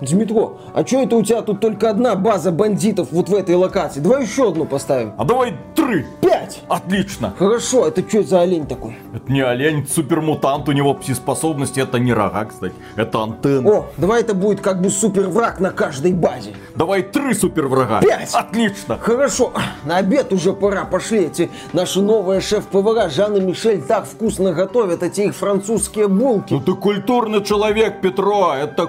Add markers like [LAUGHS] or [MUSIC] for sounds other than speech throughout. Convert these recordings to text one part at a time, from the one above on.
Дмитро, а что это у тебя тут только одна база бандитов вот в этой локации? Давай еще одну поставим. А давай три. Пять. Отлично. Хорошо, это что за олень такой? Это не олень, это супермутант, у него пси-способности, это не рога, кстати, это антенна. О, давай это будет как бы супер враг на каждой базе. Давай три супер врага. Пять. Отлично. Хорошо, на обед уже пора, пошли. Эти наши новые шеф-повара Жанна Мишель так вкусно готовят эти их французские булки. Ну ты культурный человек, Петро, это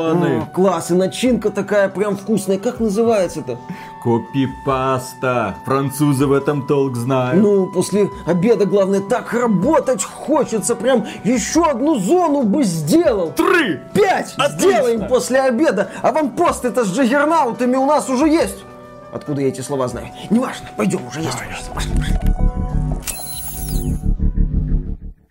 круассаны. О, класс, и начинка такая прям вкусная. Как называется-то? Копипаста. Французы в этом толк знают. Ну, после обеда, главное, так работать хочется. Прям еще одну зону бы сделал. Три. Пять Отлично. сделаем после обеда. А вам пост это с джаггернаутами у нас уже есть. Откуда я эти слова знаю? Неважно, пойдем, уже есть. Пошли, пошли.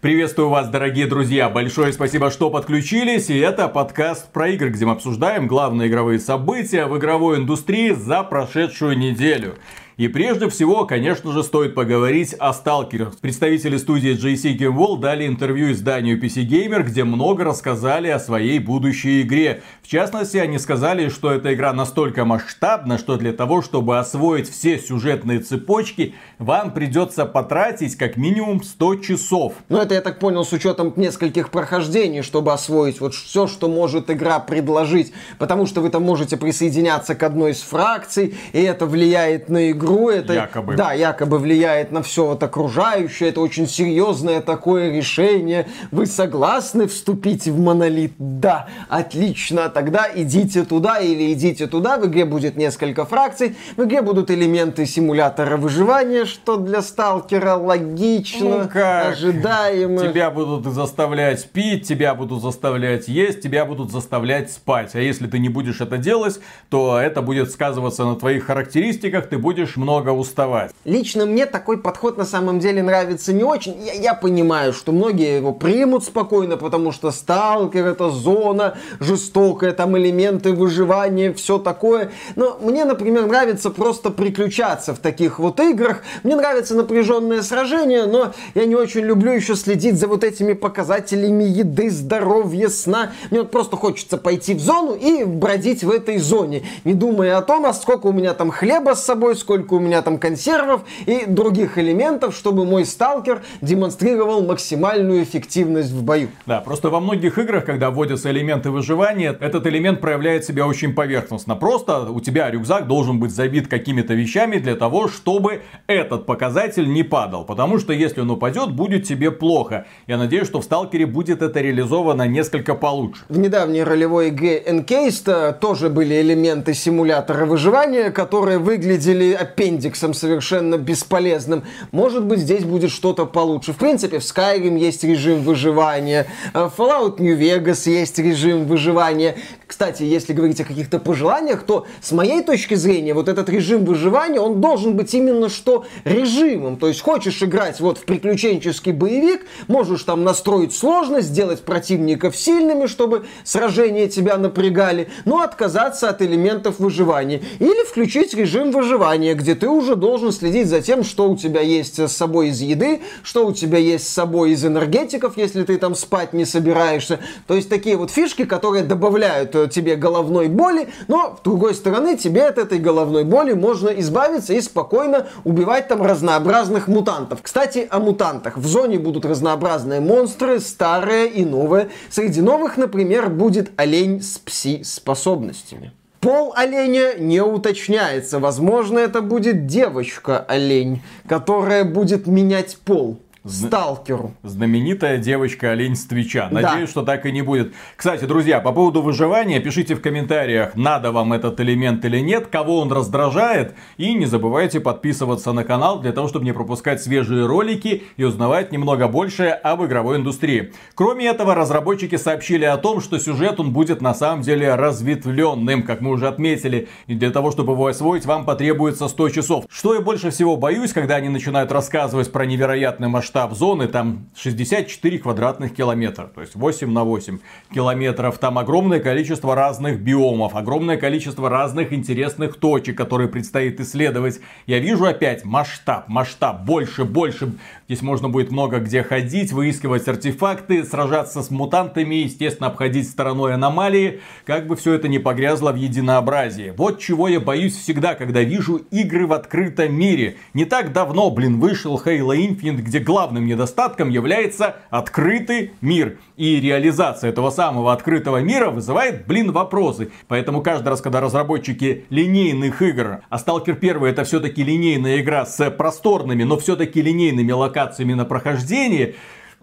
Приветствую вас, дорогие друзья! Большое спасибо, что подключились. И это подкаст про игры, где мы обсуждаем главные игровые события в игровой индустрии за прошедшую неделю. И прежде всего, конечно же, стоит поговорить о сталкерах. Представители студии JC Game World дали интервью изданию PC Gamer, где много рассказали о своей будущей игре. В частности, они сказали, что эта игра настолько масштабна, что для того, чтобы освоить все сюжетные цепочки, вам придется потратить как минимум 100 часов. Ну, это, я так понял, с учетом нескольких прохождений, чтобы освоить вот все, что может игра предложить. Потому что вы там можете присоединяться к одной из фракций, и это влияет на игру. Это, Якобы. Да, якобы влияет на все вот окружающее. Это очень серьезное такое решение. Вы согласны вступить в монолит? Да, отлично. Тогда идите туда или идите туда. В игре будет несколько фракций. В игре будут элементы симулятора выживания, что для сталкера логично, Ну как? ожидаемо. Тебя будут заставлять пить, тебя будут заставлять есть, тебя будут заставлять спать. А если ты не будешь это делать, то это будет сказываться на твоих характеристиках, ты будешь много уставать. Лично мне такой подход на самом деле нравится не очень. Я, я понимаю, что многие его примут спокойно, потому что сталкер это зона жестокая, там элементы выживания, все такое. Но мне, например, нравится просто приключаться в таких вот играх. Мне нравится напряженное сражение, но я не очень люблю еще следить за вот этими показателями еды, здоровья, сна. Мне вот просто хочется пойти в зону и бродить в этой зоне, не думая о том, а сколько у меня там хлеба с собой, сколько у меня там консервов и других элементов, чтобы мой сталкер демонстрировал максимальную эффективность в бою. Да, просто во многих играх, когда вводятся элементы выживания, этот элемент проявляет себя очень поверхностно. Просто у тебя рюкзак должен быть забит какими-то вещами для того, чтобы этот показатель не падал. Потому что если он упадет, будет тебе плохо. Я надеюсь, что в Сталкере будет это реализовано несколько получше. В недавней ролевой игре Encased тоже были элементы симулятора выживания, которые выглядели аппендиксом совершенно бесполезным. Может быть, здесь будет что-то получше. В принципе, в Skyrim есть режим выживания, э, в Fallout New Vegas есть режим выживания. Кстати, если говорить о каких-то пожеланиях, то с моей точки зрения, вот этот режим выживания, он должен быть именно что режимом. То есть хочешь играть вот в приключенческий боевик, можешь там настроить сложность, сделать противников сильными, чтобы сражения тебя напрягали, но отказаться от элементов выживания. Или включить режим выживания, где ты уже должен следить за тем, что у тебя есть с собой из еды, что у тебя есть с собой из энергетиков, если ты там спать не собираешься. То есть такие вот фишки, которые добавляют э, тебе головной боли, но с другой стороны тебе от этой головной боли можно избавиться и спокойно убивать там разнообразных мутантов. Кстати, о мутантах. В зоне будут разнообразные монстры, старые и новые. Среди новых, например, будет олень с пси-способностями. Пол оленя не уточняется. Возможно, это будет девочка-олень, которая будет менять пол. Сталкеру. Знаменитая девочка олень с Твича. Да. Надеюсь, что так и не будет. Кстати, друзья, по поводу выживания, пишите в комментариях, надо вам этот элемент или нет, кого он раздражает. И не забывайте подписываться на канал для того, чтобы не пропускать свежие ролики и узнавать немного больше об игровой индустрии. Кроме этого, разработчики сообщили о том, что сюжет он будет на самом деле разветвленным, как мы уже отметили. И для того, чтобы его освоить, вам потребуется 100 часов. Что я больше всего боюсь, когда они начинают рассказывать про невероятный масштаб масштаб зоны, там 64 квадратных километра, то есть 8 на 8 километров. Там огромное количество разных биомов, огромное количество разных интересных точек, которые предстоит исследовать. Я вижу опять масштаб, масштаб, больше, больше. Здесь можно будет много где ходить, выискивать артефакты, сражаться с мутантами, естественно, обходить стороной аномалии, как бы все это не погрязло в единообразии. Вот чего я боюсь всегда, когда вижу игры в открытом мире. Не так давно, блин, вышел Halo Infinite, где главным недостатком является открытый мир. И реализация этого самого открытого мира вызывает, блин, вопросы. Поэтому каждый раз, когда разработчики линейных игр, а Stalker 1 это все-таки линейная игра с просторными, но все-таки линейными локациями на прохождение,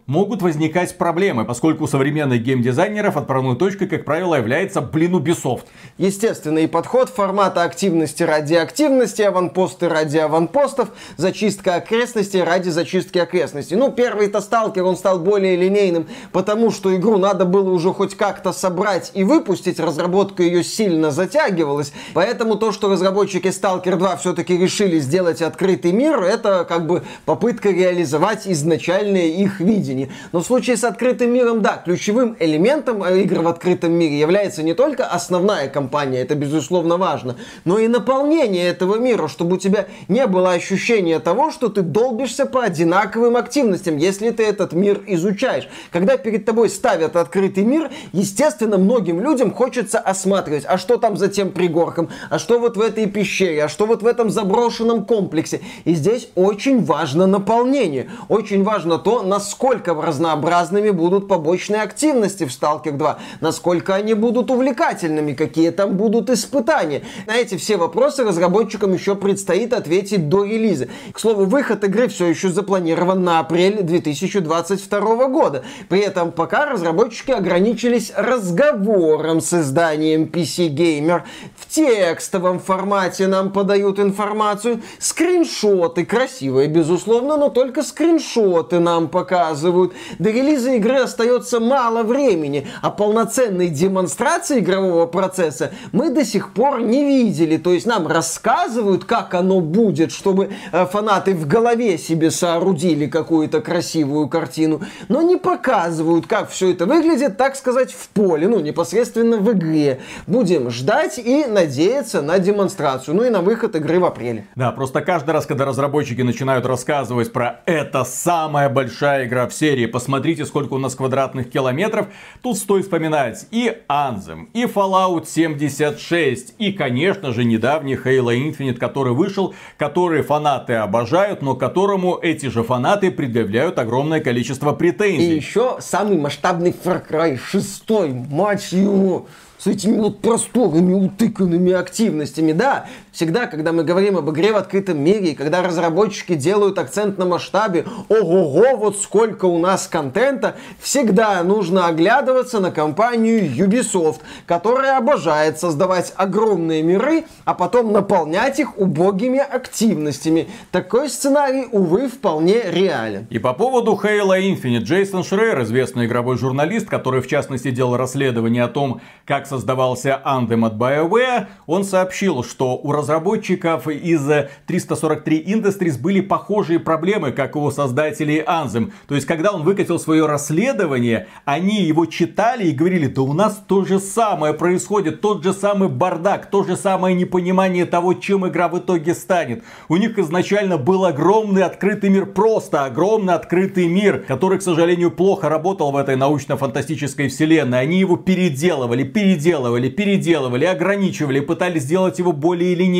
могут возникать проблемы, поскольку у современных геймдизайнеров отправной точкой, как правило, является, блин, Ubisoft. Естественный подход формата активности ради активности, аванпосты ради аванпостов, зачистка окрестностей ради зачистки окрестностей. Ну, первый-то сталкер, он стал более линейным, потому что игру надо было уже хоть как-то собрать и выпустить, разработка ее сильно затягивалась, поэтому то, что разработчики Stalker 2 все-таки решили сделать открытый мир, это как бы попытка реализовать изначальное их видение видении. Но в случае с открытым миром, да, ключевым элементом игр в открытом мире является не только основная кампания, это безусловно важно, но и наполнение этого мира, чтобы у тебя не было ощущения того, что ты долбишься по одинаковым активностям, если ты этот мир изучаешь. Когда перед тобой ставят открытый мир, естественно, многим людям хочется осматривать, а что там за тем пригорком, а что вот в этой пещере, а что вот в этом заброшенном комплексе. И здесь очень важно наполнение. Очень важно то, насколько насколько разнообразными будут побочные активности в Stalker 2, насколько они будут увлекательными, какие там будут испытания. На эти все вопросы разработчикам еще предстоит ответить до релиза. К слову, выход игры все еще запланирован на апрель 2022 года. При этом пока разработчики ограничились разговором с изданием PC Gamer. В текстовом формате нам подают информацию, скриншоты, красивые, безусловно, но только скриншоты нам показывают показывают. До релиза игры остается мало времени, а полноценной демонстрации игрового процесса мы до сих пор не видели. То есть нам рассказывают, как оно будет, чтобы э, фанаты в голове себе соорудили какую-то красивую картину, но не показывают, как все это выглядит, так сказать, в поле, ну, непосредственно в игре. Будем ждать и надеяться на демонстрацию, ну и на выход игры в апреле. Да, просто каждый раз, когда разработчики начинают рассказывать про это самая большая игра в серии «Посмотрите, сколько у нас квадратных километров», тут стоит вспоминать и Anthem, и Fallout 76, и, конечно же, недавний Halo Infinite, который вышел, который фанаты обожают, но которому эти же фанаты предъявляют огромное количество претензий. И еще самый масштабный Far Cry 6, мать его! с этими вот просторными, утыканными активностями. Да, всегда, когда мы говорим об игре в открытом мире, и когда разработчики делают акцент на масштабе, ого-го, вот сколько у нас контента, всегда нужно оглядываться на компанию Ubisoft, которая обожает создавать огромные миры, а потом наполнять их убогими активностями. Такой сценарий, увы, вполне реален. И по поводу Halo Infinite, Джейсон Шрейер, известный игровой журналист, который в частности делал расследование о том, как создавался Anthem от BioWare, он сообщил, что у разработчиков из 343 Industries были похожие проблемы, как у создателей Anthem. То есть, когда он выкатил свое расследование, они его читали и говорили, да у нас то же самое происходит, тот же самый бардак, то же самое непонимание того, чем игра в итоге станет. У них изначально был огромный открытый мир, просто огромный открытый мир, который, к сожалению, плохо работал в этой научно-фантастической вселенной. Они его переделывали переделывали, переделывали, ограничивали, пытались сделать его более линейным,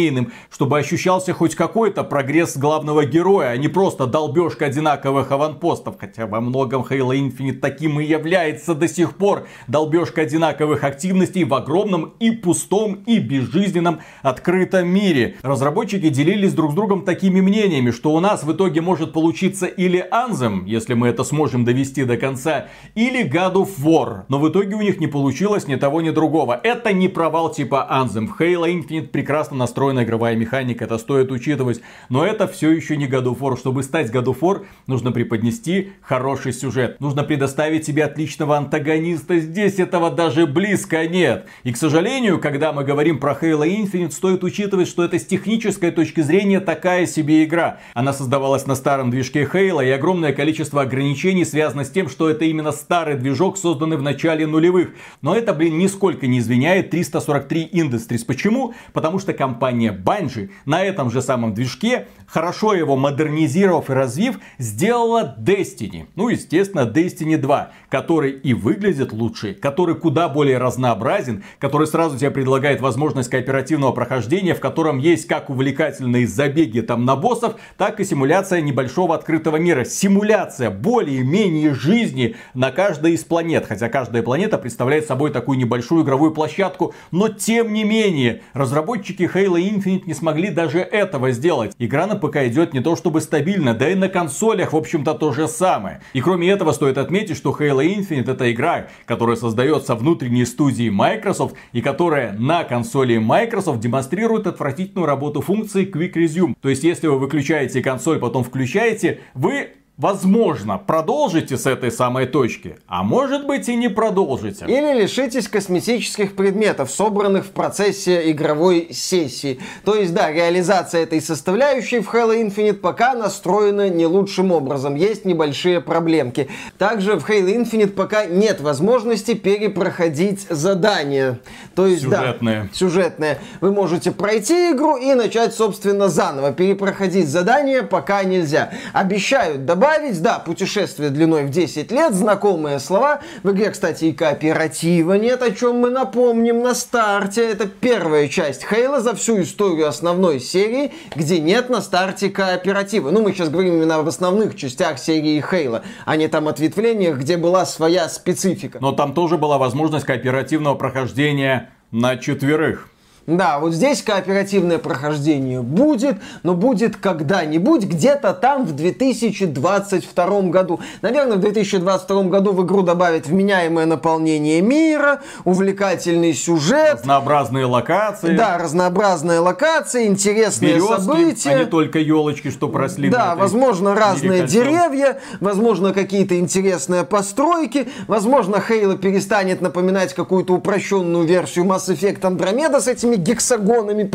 чтобы ощущался хоть какой-то прогресс главного героя, а не просто долбежка одинаковых аванпостов. Хотя во многом Halo Infinite таким и является до сих пор. Долбежка одинаковых активностей в огромном и пустом и безжизненном открытом мире. Разработчики делились друг с другом такими мнениями, что у нас в итоге может получиться или Anthem, если мы это сможем довести до конца, или God of War. Но в итоге у них не получилось ни того, ни другого. Это не провал типа Anthem. В Halo Infinite прекрасно настроена игровая механика, это стоит учитывать. Но это все еще не God of War. Чтобы стать God of War, нужно преподнести хороший сюжет. Нужно предоставить тебе отличного антагониста. Здесь этого даже близко нет. И, к сожалению, когда мы говорим про Halo Infinite, стоит учитывать, что это с технической точки зрения такая себе игра. Она создавалась на старом движке Halo, и огромное количество ограничений связано с тем, что это именно старый движок, созданный в начале нулевых. Но это, блин, нисколько не извиняет 343 Industries. Почему? Потому что компания Bungie на этом же самом движке, хорошо его модернизировав и развив, сделала Destiny. Ну, естественно, Destiny 2, который и выглядит лучше, который куда более разнообразен, который сразу тебе предлагает возможность кооперативного прохождения, в котором есть как увлекательные забеги там на боссов, так и симуляция небольшого открытого мира. Симуляция более-менее жизни на каждой из планет. Хотя каждая планета представляет собой такую небольшую игровую площадку. Но тем не менее, разработчики Halo Infinite не смогли даже этого сделать. Игра на ПК идет не то чтобы стабильно, да и на консолях, в общем-то, то же самое. И кроме этого, стоит отметить, что Halo Infinite это игра, которая создается внутренней студией Microsoft и которая на консоли Microsoft демонстрирует отвратительную работу функции Quick Resume. То есть, если вы выключаете консоль, потом включаете, вы Возможно, продолжите с этой самой точки, а может быть и не продолжите. Или лишитесь косметических предметов, собранных в процессе игровой сессии. То есть, да, реализация этой составляющей в Halo Infinite пока настроена не лучшим образом. Есть небольшие проблемки. Также в Halo Infinite пока нет возможности перепроходить задания. То есть, сюжетные. да, сюжетные. Вы можете пройти игру и начать, собственно, заново. Перепроходить задания пока нельзя. Обещают добавить добавить, да, путешествие длиной в 10 лет, знакомые слова. В игре, кстати, и кооператива нет, о чем мы напомним на старте. Это первая часть Хейла за всю историю основной серии, где нет на старте кооператива. Ну, мы сейчас говорим именно об основных частях серии Хейла, а не там ответвлениях, где была своя специфика. Но там тоже была возможность кооперативного прохождения на четверых. Да, вот здесь кооперативное прохождение будет, но будет когда-нибудь, где-то там в 2022 году. Наверное, в 2022 году в игру добавят вменяемое наполнение мира, увлекательный сюжет. Разнообразные локации. Да, разнообразные локации, интересные Березки, события. а не только елочки, что просли. Да, возможно, разные деревья, возможно, какие-то интересные постройки, возможно, Хейла перестанет напоминать какую-то упрощенную версию Mass Effect Andromeda с этими гексагонами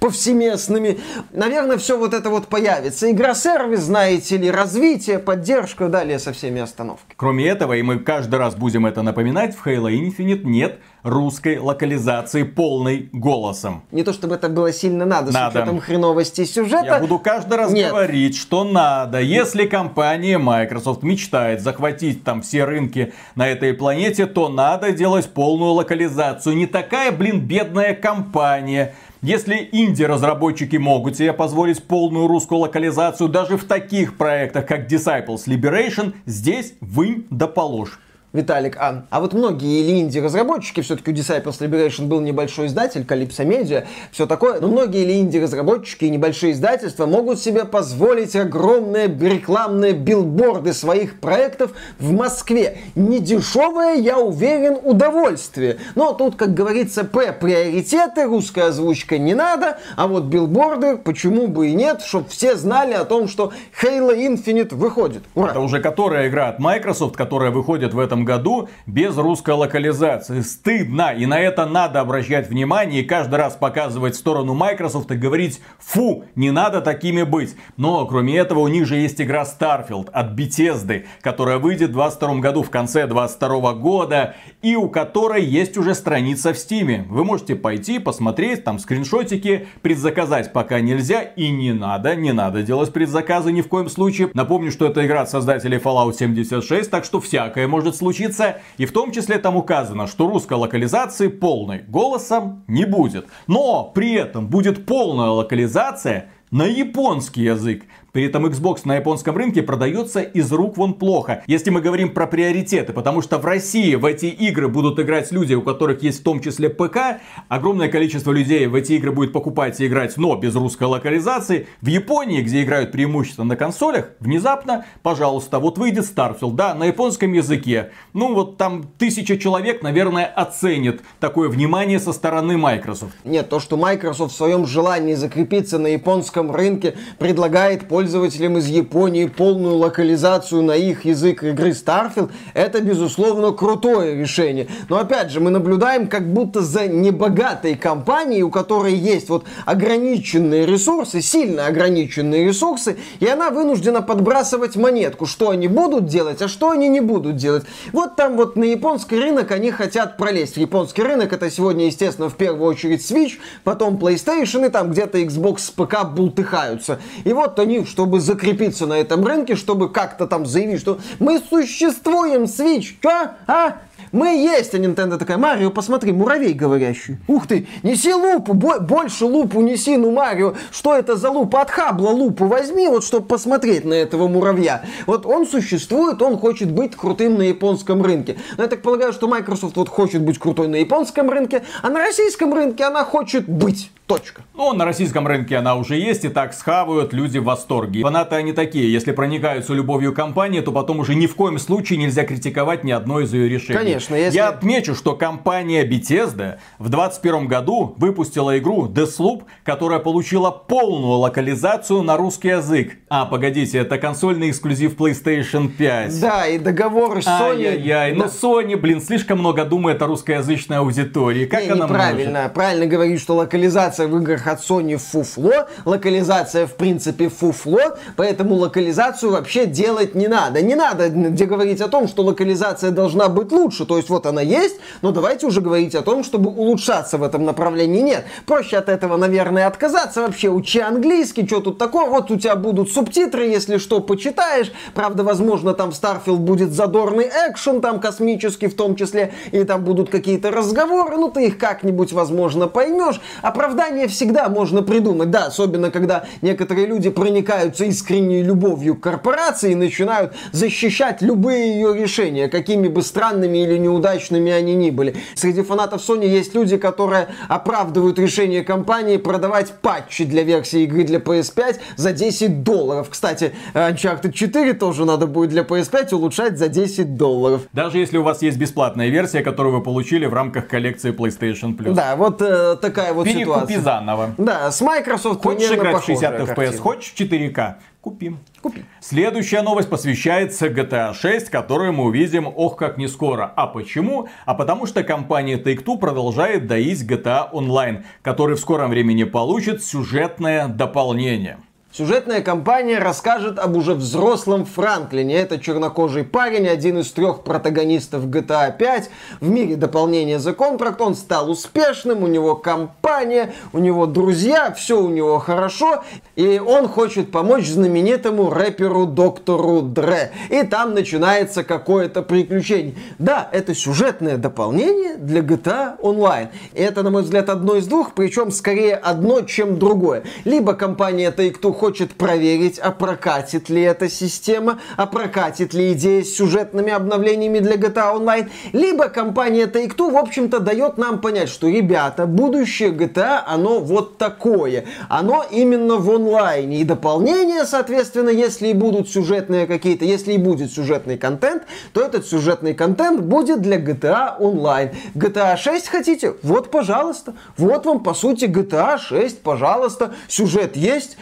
повсеместными. Наверное, все вот это вот появится. Игра-сервис, знаете ли, развитие, поддержка, далее со всеми остановками. Кроме этого, и мы каждый раз будем это напоминать, в Halo Infinite нет русской локализации полной голосом. Не то чтобы это было сильно надо, надо. с учетом хреновости сюжета. Я буду каждый раз Нет. говорить, что надо. Если компания Microsoft мечтает захватить там все рынки на этой планете, то надо делать полную локализацию. Не такая, блин, бедная компания. Если инди-разработчики могут себе позволить полную русскую локализацию даже в таких проектах, как Disciples Liberation, здесь вынь да положь. Виталик, а, а вот многие или инди-разработчики, все-таки у Disciples Liberation был небольшой издатель, Calypso Media, все такое, но многие или инди-разработчики и небольшие издательства могут себе позволить огромные рекламные билборды своих проектов в Москве. Не дешевое, я уверен, удовольствие. Но тут, как говорится, П приоритеты, русская озвучка не надо, а вот билборды, почему бы и нет, чтобы все знали о том, что Halo Infinite выходит. Ура! Это уже которая игра от Microsoft, которая выходит в этом году без русской локализации. Стыдно, и на это надо обращать внимание, и каждый раз показывать сторону Microsoft и говорить, фу, не надо такими быть. Но, кроме этого, у них же есть игра Starfield от Bethesda, которая выйдет в 22 году, в конце 22 года, и у которой есть уже страница в Steam. Вы можете пойти, посмотреть, там скриншотики, предзаказать пока нельзя, и не надо, не надо делать предзаказы ни в коем случае. Напомню, что это игра от создателей Fallout 76, так что всякое может случиться случится, и в том числе там указано, что русской локализации полной голосом не будет. Но при этом будет полная локализация на японский язык. При этом Xbox на японском рынке продается из рук вон плохо. Если мы говорим про приоритеты, потому что в России в эти игры будут играть люди, у которых есть в том числе ПК, огромное количество людей в эти игры будет покупать и играть, но без русской локализации. В Японии, где играют преимущественно на консолях, внезапно, пожалуйста, вот выйдет Starfield, да, на японском языке. Ну вот там тысяча человек, наверное, оценит такое внимание со стороны Microsoft. Нет, то, что Microsoft в своем желании закрепиться на японском рынке предлагает пользователям из Японии полную локализацию на их язык игры Starfield, это, безусловно, крутое решение. Но опять же, мы наблюдаем как будто за небогатой компанией, у которой есть вот ограниченные ресурсы, сильно ограниченные ресурсы, и она вынуждена подбрасывать монетку, что они будут делать, а что они не будут делать. Вот там вот на японский рынок они хотят пролезть. Японский рынок это сегодня, естественно, в первую очередь Switch, потом PlayStation и там где-то Xbox с ПК бултыхаются. И вот они, чтобы закрепиться на этом рынке, чтобы как-то там заявить, что мы существуем, Switch, чё? А? Мы есть, а Nintendo такая, Марио, посмотри, муравей говорящий. Ух ты, неси лупу, бо- больше лупу неси, ну Марио, что это за лупа? От Хабла лупу возьми, вот чтобы посмотреть на этого муравья. Вот он существует, он хочет быть крутым на японском рынке. Но я так полагаю, что Microsoft вот хочет быть крутой на японском рынке, а на российском рынке она хочет быть. Точка. Ну, на российском рынке она уже есть, и так схавают, люди в восторге. Фанаты они такие, если проникаются любовью компании, то потом уже ни в коем случае нельзя критиковать ни одно из ее решений. Конечно, если... Я отмечу, что компания Bethesda в 2021 году выпустила игру Deathloop, которая получила полную локализацию на русский язык. А, погодите, это консольный эксклюзив PlayStation 5. Да, и договор с Sony... Ай-яй-яй, да. ну Sony, блин, слишком много думает о русскоязычной аудитории. Как Не, она неправильно. может? Правильно говорить, что локализация в играх от Sony фуфло, локализация в принципе фуфло, поэтому локализацию вообще делать не надо. Не надо где говорить о том, что локализация должна быть лучше, то есть вот она есть, но давайте уже говорить о том, чтобы улучшаться в этом направлении. Нет, проще от этого, наверное, отказаться вообще. Учи английский, что тут такое, вот у тебя будут субтитры, если что, почитаешь. Правда, возможно, там в Starfield будет задорный экшен, там космический в том числе, и там будут какие-то разговоры, ну ты их как-нибудь, возможно, поймешь. Оправдание всегда можно придумать, да, особенно когда некоторые люди проникаются искренней любовью к корпорации и начинают защищать любые ее решения, какими бы странными или неудачными они ни были. Среди фанатов Sony есть люди, которые оправдывают решение компании продавать патчи для версии игры для PS5 за 10 долларов. Кстати, Uncharted 4 тоже надо будет для PS5 улучшать за 10 долларов. Даже если у вас есть бесплатная версия, которую вы получили в рамках коллекции PlayStation Plus. Да, вот э, такая вот Перекупи ситуация. заново. Да, с Microsoft Хочешь играть в 60 похожая FPS, хочешь в 4К? Купим. Купи. Следующая новость посвящается GTA 6, которую мы увидим ох как не скоро. А почему? А потому что компания Take-Two продолжает доить GTA Online, который в скором времени получит сюжетное дополнение. Сюжетная кампания расскажет об уже взрослом Франклине. Это чернокожий парень, один из трех протагонистов GTA 5. В мире дополнения The Contract он стал успешным, у него компания, у него друзья, все у него хорошо. И он хочет помочь знаменитому рэперу доктору Дре. И там начинается какое-то приключение. Да, это сюжетное дополнение для GTA Online. И это, на мой взгляд, одно из двух, причем скорее одно, чем другое. Либо компания Take-Two хочет проверить, а прокатит ли эта система, а прокатит ли идея с сюжетными обновлениями для GTA Online, либо компания Take-Two, в общем-то, дает нам понять, что, ребята, будущее GTA, оно вот такое. Оно именно в онлайне. И дополнения, соответственно, если и будут сюжетные какие-то, если и будет сюжетный контент, то этот сюжетный контент будет для GTA Online. GTA 6 хотите? Вот, пожалуйста. Вот вам, по сути, GTA 6, пожалуйста. Сюжет есть,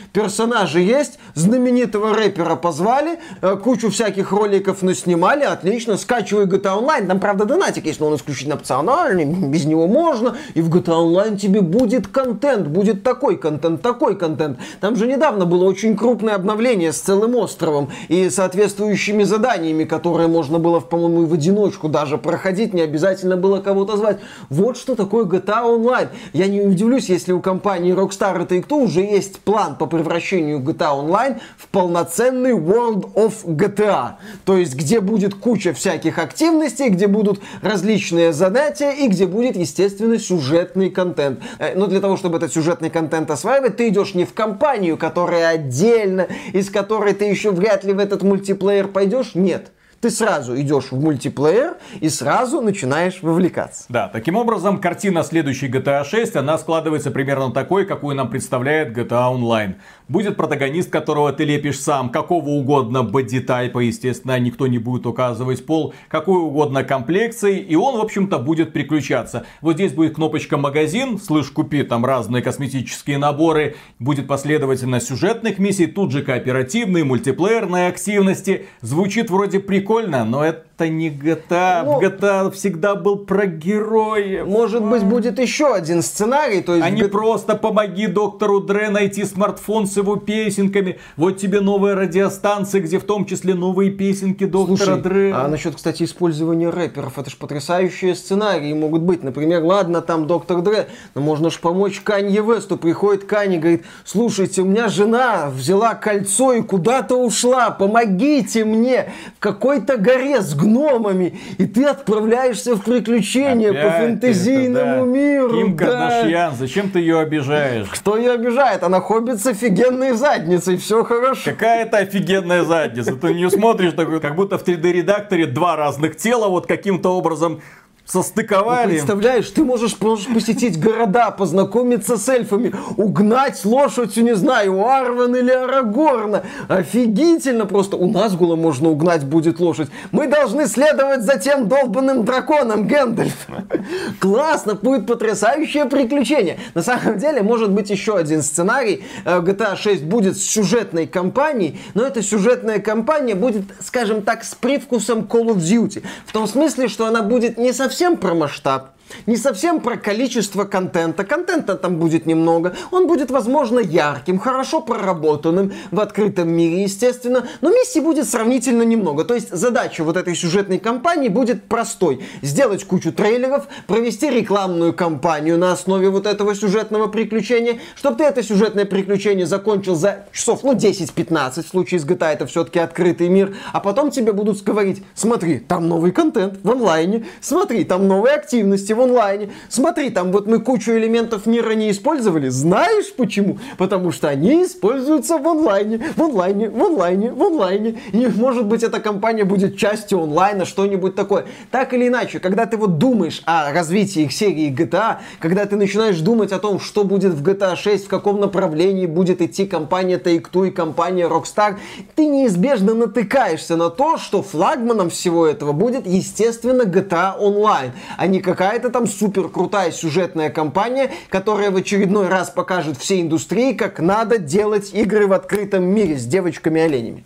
персонажи есть, знаменитого рэпера позвали, э, кучу всяких роликов наснимали, отлично, скачивай GTA Online. Там, правда, донатик есть, но он исключительно опциональный, [LAUGHS] без него можно. И в GTA Online тебе будет контент, будет такой контент, такой контент. Там же недавно было очень крупное обновление с целым островом и соответствующими заданиями, которые можно было, по-моему, и в одиночку даже проходить, не обязательно было кого-то звать. Вот что такое GTA Online. Я не удивлюсь, если у компании Rockstar и Take-Two уже есть план по превращению превращению GTA Online в полноценный World of GTA. То есть, где будет куча всяких активностей, где будут различные занятия и где будет, естественно, сюжетный контент. Э, но для того, чтобы этот сюжетный контент осваивать, ты идешь не в компанию, которая отдельно, из которой ты еще вряд ли в этот мультиплеер пойдешь. Нет. Ты сразу идешь в мультиплеер и сразу начинаешь вовлекаться. Да, таким образом, картина следующей GTA 6, она складывается примерно такой, какую нам представляет GTA Online. Будет протагонист, которого ты лепишь сам, какого угодно боди-тайпа, естественно, никто не будет указывать пол, какой угодно комплекции, и он, в общем-то, будет приключаться. Вот здесь будет кнопочка магазин, слышь, купи там разные косметические наборы, будет последовательно сюжетных миссий, тут же кооперативные, мультиплеерные активности. Звучит вроде прикольно, но это это не GTA. Ну, GTA всегда был про героев. Может быть, будет еще один сценарий. То есть а не просто помоги доктору Дре найти смартфон с его песенками. Вот тебе новая радиостанция, где в том числе новые песенки доктора Слушай, Дре. А насчет, кстати, использования рэперов, это же потрясающие сценарии могут быть. Например, ладно, там доктор Дре, но можно же помочь Канье Весту. Приходит Канье, говорит, слушайте, у меня жена взяла кольцо и куда-то ушла, помогите мне. В какой-то горе с гномами, и ты отправляешься в приключения Опять по фэнтезийному это, да. миру. Ким да. Кардашьян, зачем ты ее обижаешь? Кто ее обижает? Она ходит с офигенной задницей, все хорошо. Какая это офигенная задница? Ты не смотришь, как будто в 3D-редакторе два разных тела вот каким-то образом состыковали. Ну, представляешь, ты можешь, можешь посетить города, познакомиться с эльфами, угнать лошадью, не знаю, у Арвана или Арагорна. Офигительно просто. У нас Назгула можно угнать будет лошадь. Мы должны следовать за тем долбанным драконом, Гэндальф. [LAUGHS] Классно, будет потрясающее приключение. На самом деле, может быть еще один сценарий. Э, GTA 6 будет с сюжетной кампанией, но эта сюжетная кампания будет, скажем так, с привкусом Call of Duty. В том смысле, что она будет не совсем совсем про масштаб, не совсем про количество контента. Контента там будет немного. Он будет, возможно, ярким, хорошо проработанным в открытом мире, естественно. Но миссий будет сравнительно немного. То есть задача вот этой сюжетной кампании будет простой. Сделать кучу трейлеров, провести рекламную кампанию на основе вот этого сюжетного приключения, чтобы ты это сюжетное приключение закончил за часов, ну, 10-15. В случае с GTA это все-таки открытый мир. А потом тебе будут говорить, смотри, там новый контент в онлайне, смотри, там новые активности в онлайне. Смотри, там вот мы кучу элементов мира не использовали. Знаешь почему? Потому что они используются в онлайне, в онлайне, в онлайне, в онлайне. И может быть эта компания будет частью онлайна, что-нибудь такое. Так или иначе, когда ты вот думаешь о развитии их серии GTA, когда ты начинаешь думать о том, что будет в GTA 6, в каком направлении будет идти компания Take-Two и компания Rockstar, ты неизбежно натыкаешься на то, что флагманом всего этого будет, естественно, GTA Online, а не какая-то там супер крутая сюжетная кампания, которая в очередной раз покажет всей индустрии, как надо делать игры в открытом мире с девочками-оленями.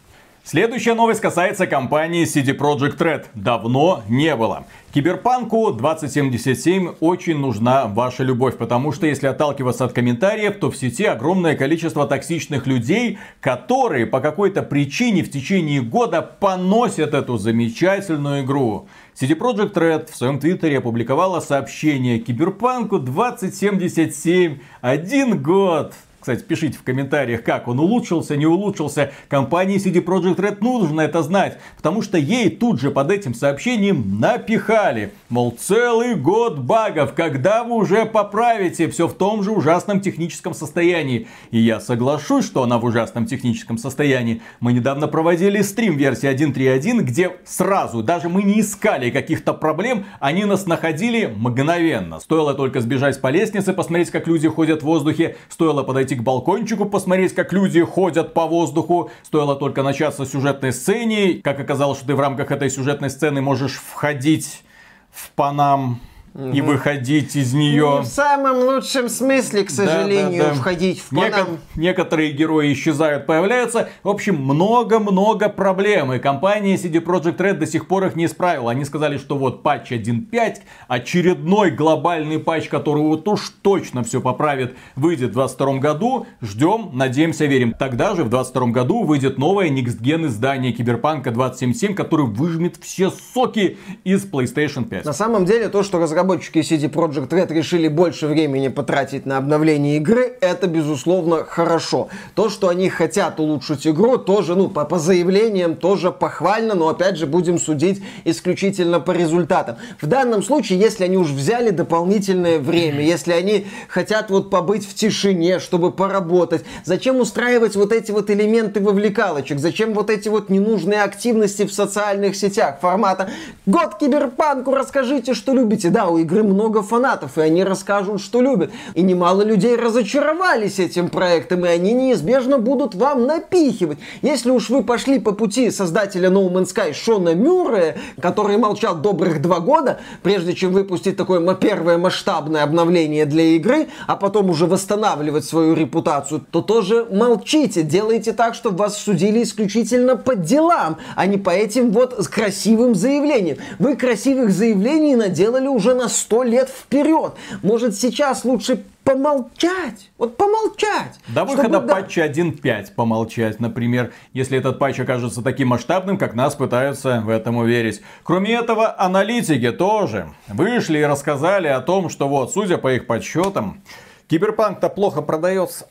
Следующая новость касается компании CD Projekt Red. Давно не было. Киберпанку 2077 очень нужна ваша любовь, потому что если отталкиваться от комментариев, то в сети огромное количество токсичных людей, которые по какой-то причине в течение года поносят эту замечательную игру. CD Projekt Red в своем твиттере опубликовала сообщение Киберпанку 2077 один год. Кстати, пишите в комментариях, как он улучшился, не улучшился. Компании CD Projekt Red нужно это знать, потому что ей тут же под этим сообщением напихали. Мол, целый год багов, когда вы уже поправите все в том же ужасном техническом состоянии. И я соглашусь, что она в ужасном техническом состоянии. Мы недавно проводили стрим версии 1.3.1, где сразу, даже мы не искали каких-то проблем, они нас находили мгновенно. Стоило только сбежать по лестнице, посмотреть, как люди ходят в воздухе, стоило подойти к балкончику, посмотреть, как люди ходят по воздуху. Стоило только начаться сюжетной сцене. Как оказалось, что ты в рамках этой сюжетной сцены можешь входить в Панам угу. и выходить из нее. Не в самом лучшем смысле, к сожалению, да, да, да. входить в Неко- Некоторые герои исчезают, появляются. В общем, много-много проблем. И компания CD Projekt Red до сих пор их не исправила. Они сказали, что вот патч 1.5, очередной глобальный патч, который вот уж точно все поправит, выйдет в 2022 году. Ждем, надеемся, верим. Тогда же в 2022 году выйдет новое Next издание Киберпанка 2077, который выжмет все соки из PlayStation 5. На самом деле, то, что разработчики разработчики CD Projekt Red решили больше времени потратить на обновление игры, это, безусловно, хорошо. То, что они хотят улучшить игру, тоже, ну, по, по заявлениям, тоже похвально, но, опять же, будем судить исключительно по результатам. В данном случае, если они уж взяли дополнительное время, если они хотят вот побыть в тишине, чтобы поработать, зачем устраивать вот эти вот элементы вовлекалочек, зачем вот эти вот ненужные активности в социальных сетях формата «Год киберпанку, расскажите, что любите». Да, у игры много фанатов, и они расскажут, что любят. И немало людей разочаровались этим проектом, и они неизбежно будут вам напихивать. Если уж вы пошли по пути создателя No Man's Sky Шона Мюррея, который молчал добрых два года, прежде чем выпустить такое первое масштабное обновление для игры, а потом уже восстанавливать свою репутацию, то тоже молчите, делайте так, чтобы вас судили исключительно по делам, а не по этим вот красивым заявлениям. Вы красивых заявлений наделали уже на сто лет вперед. Может сейчас лучше помолчать. Вот помолчать. До выхода чтобы, патча 1.5 помолчать, например, если этот патч окажется таким масштабным, как нас пытаются в этом уверить. Кроме этого, аналитики тоже вышли и рассказали о том, что вот, судя по их подсчетам, Киберпанк-то плохо продается.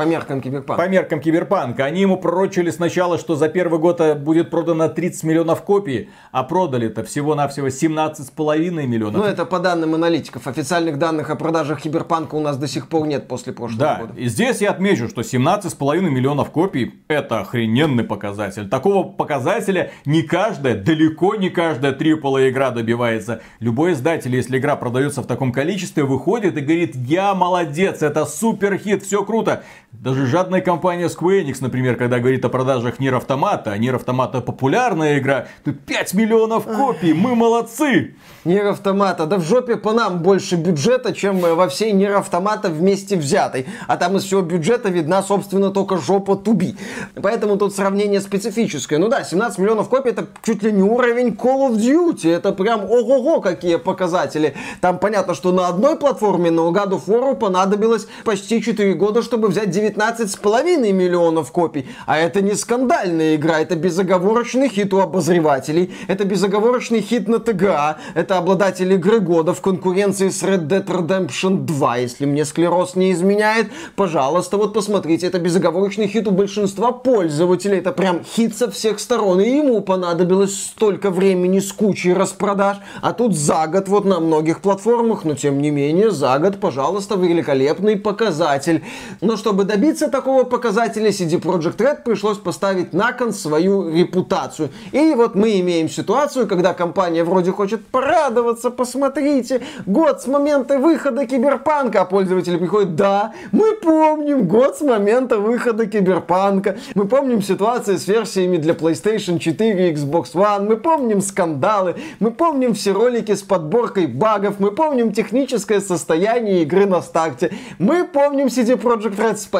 По меркам Киберпанка. По меркам Киберпанка. Они ему пророчили сначала, что за первый год будет продано 30 миллионов копий, а продали-то всего-навсего 17,5 миллионов. Ну, это по данным аналитиков. Официальных данных о продажах Киберпанка у нас до сих пор нет после прошлого да. года. и здесь я отмечу, что 17,5 миллионов копий это охрененный показатель. Такого показателя не каждая, далеко не каждая AAA игра добивается. Любой издатель, если игра продается в таком количестве, выходит и говорит, я молодец, это супер хит, все круто. Даже жадная компания Square Enix, например, когда говорит о продажах Нир Автомата, а Нир Автомата популярная игра, тут 5 миллионов копий, мы молодцы! Нир Автомата, да в жопе по нам больше бюджета, чем во всей Нир Автомата вместе взятой. А там из всего бюджета видна, собственно, только жопа туби. Поэтому тут сравнение специфическое. Ну да, 17 миллионов копий это чуть ли не уровень Call of Duty. Это прям ого-го какие показатели. Там понятно, что на одной платформе, но God of War понадобилось почти 4 года, чтобы взять 19,5 миллионов копий. А это не скандальная игра, это безоговорочный хит у обозревателей, это безоговорочный хит на ТГА, это обладатель игры года в конкуренции с Red Dead Redemption 2, если мне склероз не изменяет. Пожалуйста, вот посмотрите, это безоговорочный хит у большинства пользователей, это прям хит со всех сторон, и ему понадобилось столько времени с кучей распродаж, а тут за год вот на многих платформах, но тем не менее за год, пожалуйста, великолепный показатель. Но чтобы добиться такого показателя, CD Projekt Red пришлось поставить на кон свою репутацию. И вот мы имеем ситуацию, когда компания вроде хочет порадоваться, посмотрите, год с момента выхода Киберпанка, а пользователи приходят, да, мы помним год с момента выхода Киберпанка, мы помним ситуации с версиями для PlayStation 4 и Xbox One, мы помним скандалы, мы помним все ролики с подборкой багов, мы помним техническое состояние игры на старте, мы помним CD Projekt Red, спасибо,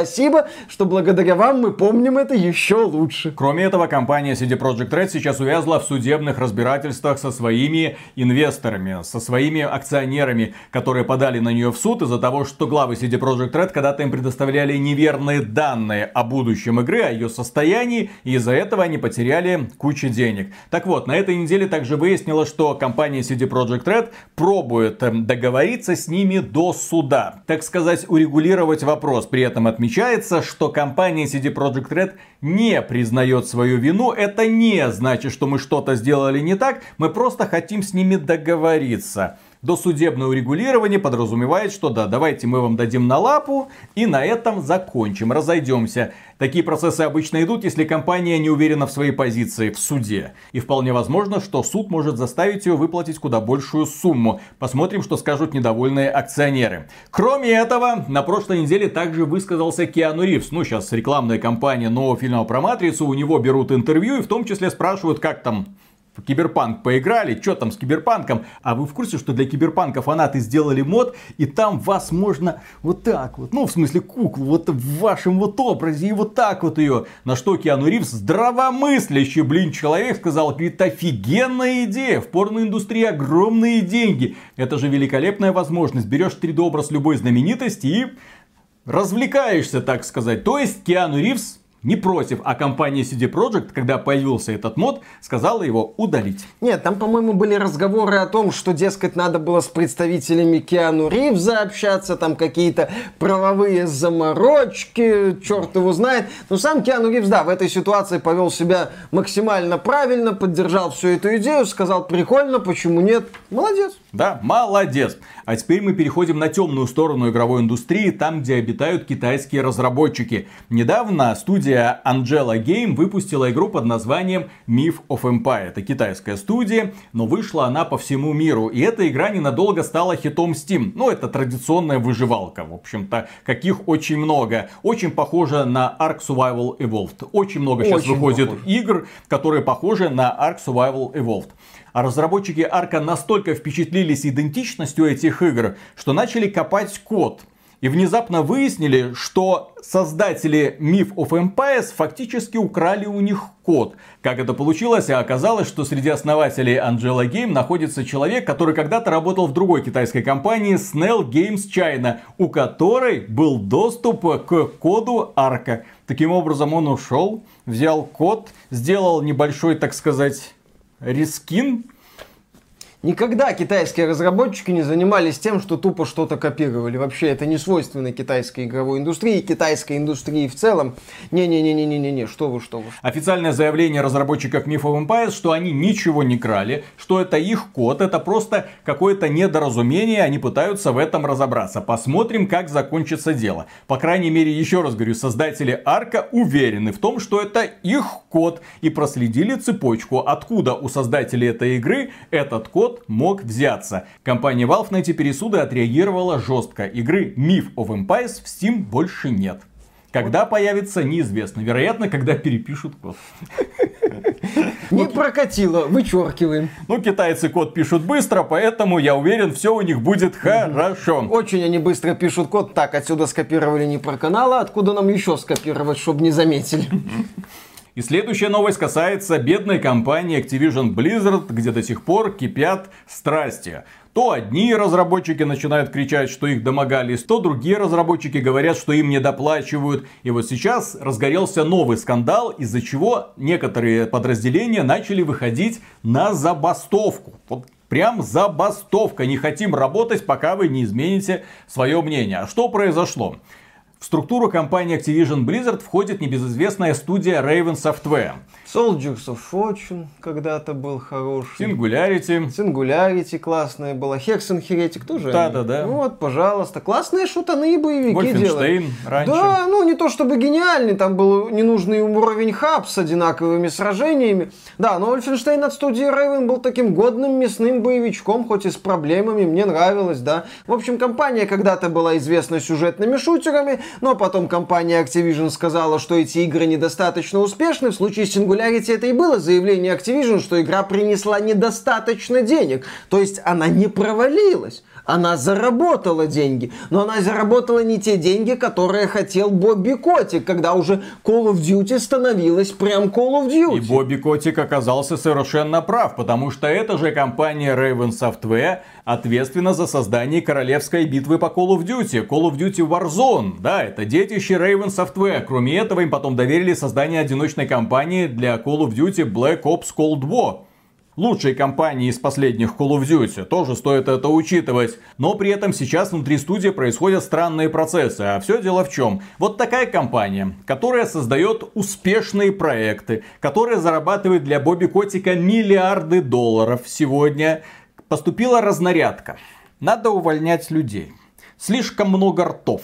что благодаря вам мы помним это еще лучше. Кроме этого, компания CD Projekt Red сейчас увязла в судебных разбирательствах со своими инвесторами, со своими акционерами, которые подали на нее в суд из-за того, что главы CD Projekt Red когда-то им предоставляли неверные данные о будущем игры, о ее состоянии, и из-за этого они потеряли кучу денег. Так вот, на этой неделе также выяснилось, что компания CD Projekt Red пробует эм, договориться с ними до суда. Так сказать, урегулировать вопрос. При этом отмечается, что компания CD Projekt Red не признает свою вину. Это не значит, что мы что-то сделали не так. Мы просто хотим с ними договориться. Досудебное урегулирование подразумевает, что да, давайте мы вам дадим на лапу и на этом закончим, разойдемся. Такие процессы обычно идут, если компания не уверена в своей позиции в суде. И вполне возможно, что суд может заставить ее выплатить куда большую сумму. Посмотрим, что скажут недовольные акционеры. Кроме этого, на прошлой неделе также высказался Киану Ривз. Ну, сейчас рекламная кампания нового фильма про Матрицу, у него берут интервью и в том числе спрашивают, как там в Киберпанк поиграли, что там с Киберпанком? А вы в курсе, что для Киберпанка фанаты сделали мод, и там вас можно вот так вот, ну в смысле куклу, вот в вашем вот образе, и вот так вот ее. На что Киану Ривз, здравомыслящий, блин, человек, сказал, говорит, офигенная идея, в порноиндустрии огромные деньги. Это же великолепная возможность. Берешь 3D образ любой знаменитости и развлекаешься, так сказать. То есть Киану Ривз не против, а компания CD Projekt, когда появился этот мод, сказала его удалить. Нет, там, по-моему, были разговоры о том, что, дескать, надо было с представителями Киану Ривза общаться, там какие-то правовые заморочки, черт его знает. Но сам Киану Ривз, да, в этой ситуации повел себя максимально правильно, поддержал всю эту идею, сказал, прикольно, почему нет, молодец. Да, молодец. А теперь мы переходим на темную сторону игровой индустрии, там, где обитают китайские разработчики. Недавно студия Angela Game выпустила игру под названием Myth of Empire. Это китайская студия, но вышла она по всему миру. И эта игра ненадолго стала хитом Steam. Ну, это традиционная выживалка, в общем-то, каких очень много. Очень похожа на Ark Survival Evolved. Очень много сейчас очень выходит похож. игр, которые похожи на Ark Survival Evolved. А разработчики Арка настолько впечатлились идентичностью этих игр, что начали копать код. И внезапно выяснили, что создатели Myth of Empires фактически украли у них код. Как это получилось? Оказалось, что среди основателей Angela Game находится человек, который когда-то работал в другой китайской компании Snell Games China, у которой был доступ к коду Арка. Таким образом, он ушел, взял код, сделал небольшой, так сказать, рискин. Никогда китайские разработчики не занимались тем, что тупо что-то копировали. Вообще это не свойственно китайской игровой индустрии, китайской индустрии в целом. Не-не-не-не-не-не, что вы, что вы. Официальное заявление разработчиков Myth of Empires, что они ничего не крали, что это их код, это просто какое-то недоразумение, они пытаются в этом разобраться. Посмотрим, как закончится дело. По крайней мере, еще раз говорю, создатели Арка уверены в том, что это их код и проследили цепочку, откуда у создателей этой игры этот код код мог взяться. Компания Valve на эти пересуды отреагировала жестко. Игры Myth of Empires в Steam больше нет. Когда появится, неизвестно. Вероятно, когда перепишут код. [LAUGHS] Не прокатило, вычеркиваем. Ну, китайцы код пишут быстро, поэтому я уверен, все у них будет хорошо. Очень они быстро пишут код. Так, отсюда скопировали не про канала, откуда нам еще скопировать, чтобы не заметили. [LAUGHS] И следующая новость касается бедной компании Activision Blizzard, где до сих пор кипят страсти. То одни разработчики начинают кричать, что их домогались, то другие разработчики говорят, что им не доплачивают. И вот сейчас разгорелся новый скандал, из-за чего некоторые подразделения начали выходить на забастовку. Вот Прям забастовка. Не хотим работать, пока вы не измените свое мнение. А что произошло? В структуру компании Activision Blizzard входит небезызвестная студия Raven Software. Soldiers of Fortune когда-то был хороший. Singularity. Singularity классная была. Hexen Heretic тоже. Да-да-да. Вот, пожалуйста. Классные шутаны и боевики делают. раньше. Да, ну не то чтобы гениальный, там был ненужный уровень хаб с одинаковыми сражениями. Да, но Wolfenstein от студии Raven был таким годным мясным боевичком, хоть и с проблемами, мне нравилось, да. В общем, компания когда-то была известна сюжетными шутерами, но потом компания Activision сказала, что эти игры недостаточно успешны. В случае Singularity Singularity это и было заявление Activision, что игра принесла недостаточно денег. То есть она не провалилась. Она заработала деньги, но она заработала не те деньги, которые хотел Бобби Котик, когда уже Call of Duty становилась прям Call of Duty. И Бобби Котик оказался совершенно прав, потому что эта же компания Raven Software ответственна за создание королевской битвы по Call of Duty, Call of Duty Warzone. Да, это детище Raven Software. Кроме этого, им потом доверили создание одиночной кампании для Call of Duty Black Ops Cold War лучшей компании из последних Call of Duty. Тоже стоит это учитывать. Но при этом сейчас внутри студии происходят странные процессы. А все дело в чем? Вот такая компания, которая создает успешные проекты, которая зарабатывает для Бобби Котика миллиарды долларов сегодня, поступила разнарядка. Надо увольнять людей. Слишком много ртов.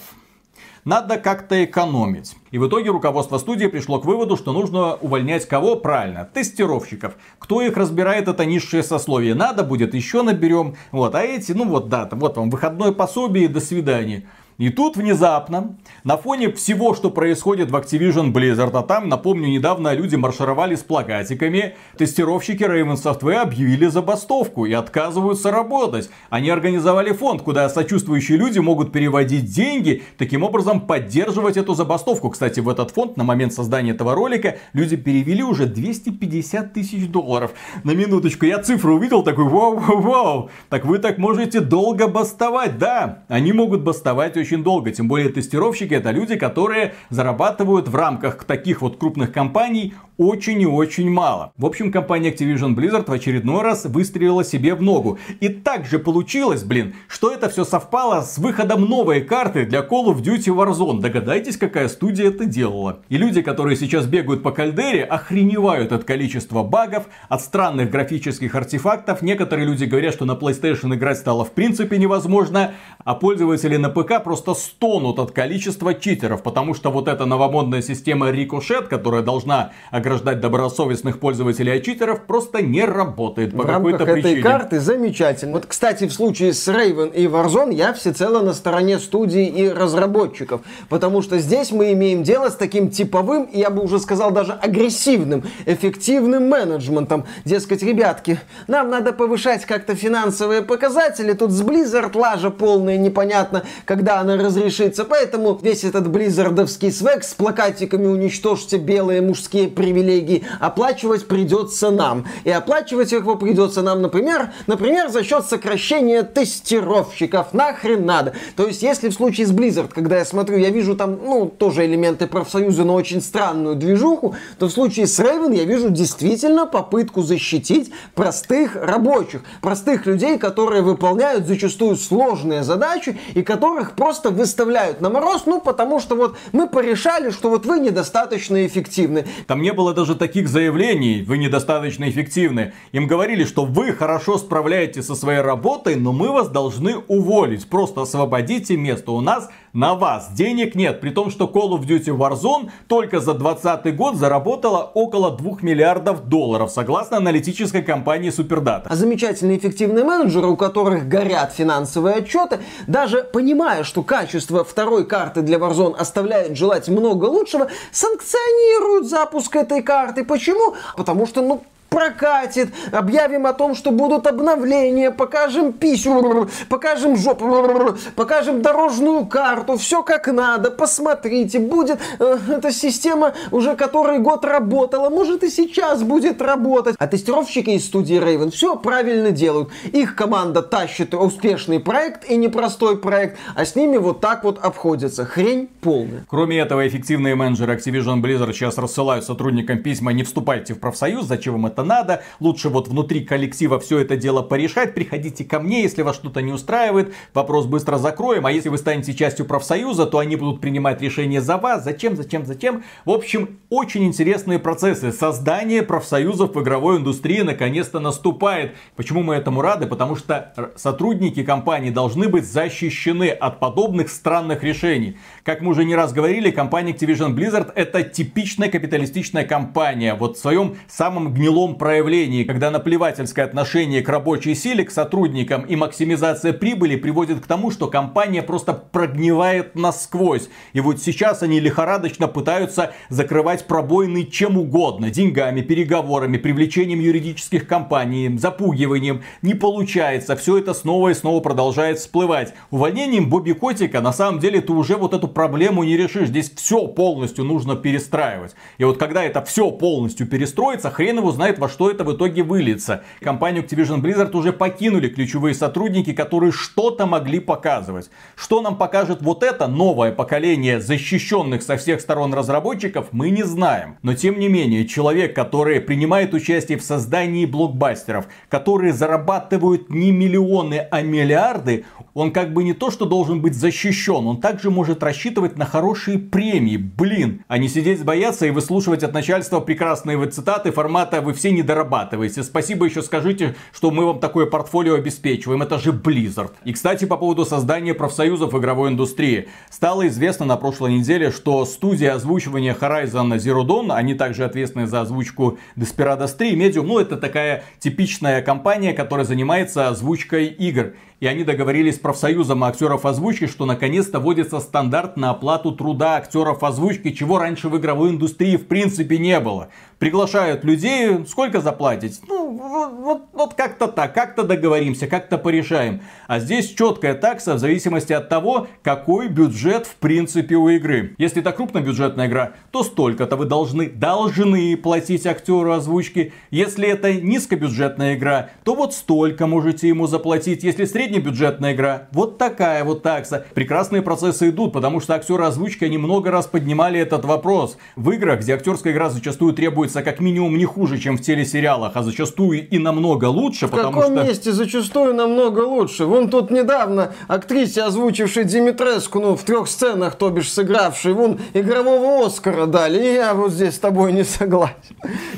Надо как-то экономить. И в итоге руководство студии пришло к выводу, что нужно увольнять кого? Правильно, тестировщиков. Кто их разбирает, это низшее сословие. Надо будет, еще наберем. Вот, а эти, ну вот, да, вот вам выходное пособие, до свидания. И тут внезапно, на фоне всего, что происходит в Activision Blizzard, а там, напомню, недавно люди маршировали с плакатиками, тестировщики Raven Software объявили забастовку и отказываются работать. Они организовали фонд, куда сочувствующие люди могут переводить деньги, таким образом поддерживать эту забастовку. Кстати, в этот фонд на момент создания этого ролика люди перевели уже 250 тысяч долларов. На минуточку, я цифру увидел, такой вау-вау-вау. Так вы так можете долго бастовать, да. Они могут бастовать очень очень долго. Тем более тестировщики это люди, которые зарабатывают в рамках таких вот крупных компаний очень и очень мало. В общем, компания Activision Blizzard в очередной раз выстрелила себе в ногу. И также получилось, блин, что это все совпало с выходом новой карты для Call of Duty Warzone. Догадайтесь, какая студия это делала. И люди, которые сейчас бегают по кальдере, охреневают от количества багов, от странных графических артефактов. Некоторые люди говорят, что на PlayStation играть стало в принципе невозможно, а пользователи на ПК просто стонут от количества читеров, потому что вот эта новомодная система Ricochet, которая должна ограждать добросовестных пользователей от читеров, просто не работает по какой-то причине. этой карты замечательно. Вот, кстати, в случае с Raven и Warzone я всецело на стороне студии и разработчиков, потому что здесь мы имеем дело с таким типовым, я бы уже сказал, даже агрессивным, эффективным менеджментом. Дескать, ребятки, нам надо повышать как-то финансовые показатели, тут с Blizzard лажа полная, непонятно, когда она разрешится, поэтому весь этот близзардовский свек с плакатиками «Уничтожьте белые мужские привилегии» оплачивать придется нам. И оплачивать его придется нам, например, например, за счет сокращения тестировщиков. Нахрен надо. То есть, если в случае с Blizzard, когда я смотрю, я вижу там, ну, тоже элементы профсоюза, но очень странную движуху, то в случае с Raven я вижу действительно попытку защитить простых рабочих, простых людей, которые выполняют зачастую сложные задачи и которых просто выставляют на мороз, ну, потому что вот мы порешали, что вот вы недостаточно эффективны. Там не было даже таких заявлений, вы недостаточно эффективны. Им говорили, что вы хорошо справляетесь со своей работой, но мы вас должны уволить. Просто освободите место. У нас на вас денег нет. При том, что Call of Duty Warzone только за 2020 год заработала около 2 миллиардов долларов, согласно аналитической компании Superdata. А замечательные эффективные менеджеры, у которых горят финансовые отчеты, даже понимая, что качество второй карты для Warzone оставляет желать много лучшего, санкционируют запуск этой карты. Почему? Потому что, ну, прокатит, объявим о том, что будут обновления, покажем писю, покажем жопу, покажем дорожную карту, все как надо, посмотрите, будет э, эта система уже который год работала, может и сейчас будет работать. А тестировщики из студии Raven все правильно делают. Их команда тащит успешный проект и непростой проект, а с ними вот так вот обходятся. Хрень полная. Кроме этого, эффективные менеджеры Activision Blizzard сейчас рассылают сотрудникам письма «Не вступайте в профсоюз, зачем вам это надо, лучше вот внутри коллектива все это дело порешать, приходите ко мне, если вас что-то не устраивает, вопрос быстро закроем, а если вы станете частью профсоюза, то они будут принимать решения за вас, зачем, зачем, зачем. В общем, очень интересные процессы. Создание профсоюзов в игровой индустрии наконец-то наступает. Почему мы этому рады? Потому что сотрудники компании должны быть защищены от подобных странных решений. Как мы уже не раз говорили, компания Activision Blizzard это типичная капиталистичная компания. Вот в своем самом гнилом любом проявлении, когда наплевательское отношение к рабочей силе, к сотрудникам и максимизация прибыли приводит к тому, что компания просто прогнивает насквозь. И вот сейчас они лихорадочно пытаются закрывать пробоины чем угодно. Деньгами, переговорами, привлечением юридических компаний, запугиванием. Не получается. Все это снова и снова продолжает всплывать. Увольнением Бобби Котика на самом деле ты уже вот эту проблему не решишь. Здесь все полностью нужно перестраивать. И вот когда это все полностью перестроится, хрен его знает, знает, во что это в итоге выльется. Компанию Activision Blizzard уже покинули ключевые сотрудники, которые что-то могли показывать. Что нам покажет вот это новое поколение защищенных со всех сторон разработчиков, мы не знаем. Но тем не менее, человек, который принимает участие в создании блокбастеров, которые зарабатывают не миллионы, а миллиарды, он как бы не то, что должен быть защищен, он также может рассчитывать на хорошие премии, блин, а не сидеть бояться и выслушивать от начальства прекрасные цитаты формата «Вы все не дорабатываете, спасибо еще скажите, что мы вам такое портфолио обеспечиваем, это же Blizzard». И, кстати, по поводу создания профсоюзов игровой индустрии. Стало известно на прошлой неделе, что студия озвучивания Horizon Zero Dawn, они также ответственны за озвучку Desperados 3, Medium, ну это такая типичная компания, которая занимается озвучкой игр. И они договорились с профсоюзом актеров озвучки, что наконец-то вводится стандарт на оплату труда актеров озвучки, чего раньше в игровой индустрии в принципе не было. Приглашают людей, сколько заплатить? Ну, вот, вот, вот как-то так, как-то договоримся, как-то порешаем. А здесь четкая такса в зависимости от того, какой бюджет в принципе у игры. Если это крупнобюджетная игра, то столько-то вы должны, должны платить актеру озвучки. Если это низкобюджетная игра, то вот столько можете ему заплатить. Если Среднебюджетная игра, вот такая вот такса. Прекрасные процессы идут, потому что актеры озвучки, они много раз поднимали этот вопрос. В играх, где актерская игра зачастую требуется как минимум не хуже, чем в телесериалах, а зачастую и намного лучше, в потому каком что... месте зачастую намного лучше? Вон тут недавно актрисе, озвучившей Димитреску, ну, в трех сценах, то бишь сыгравшей, вон, игрового Оскара дали, и я вот здесь с тобой не согласен.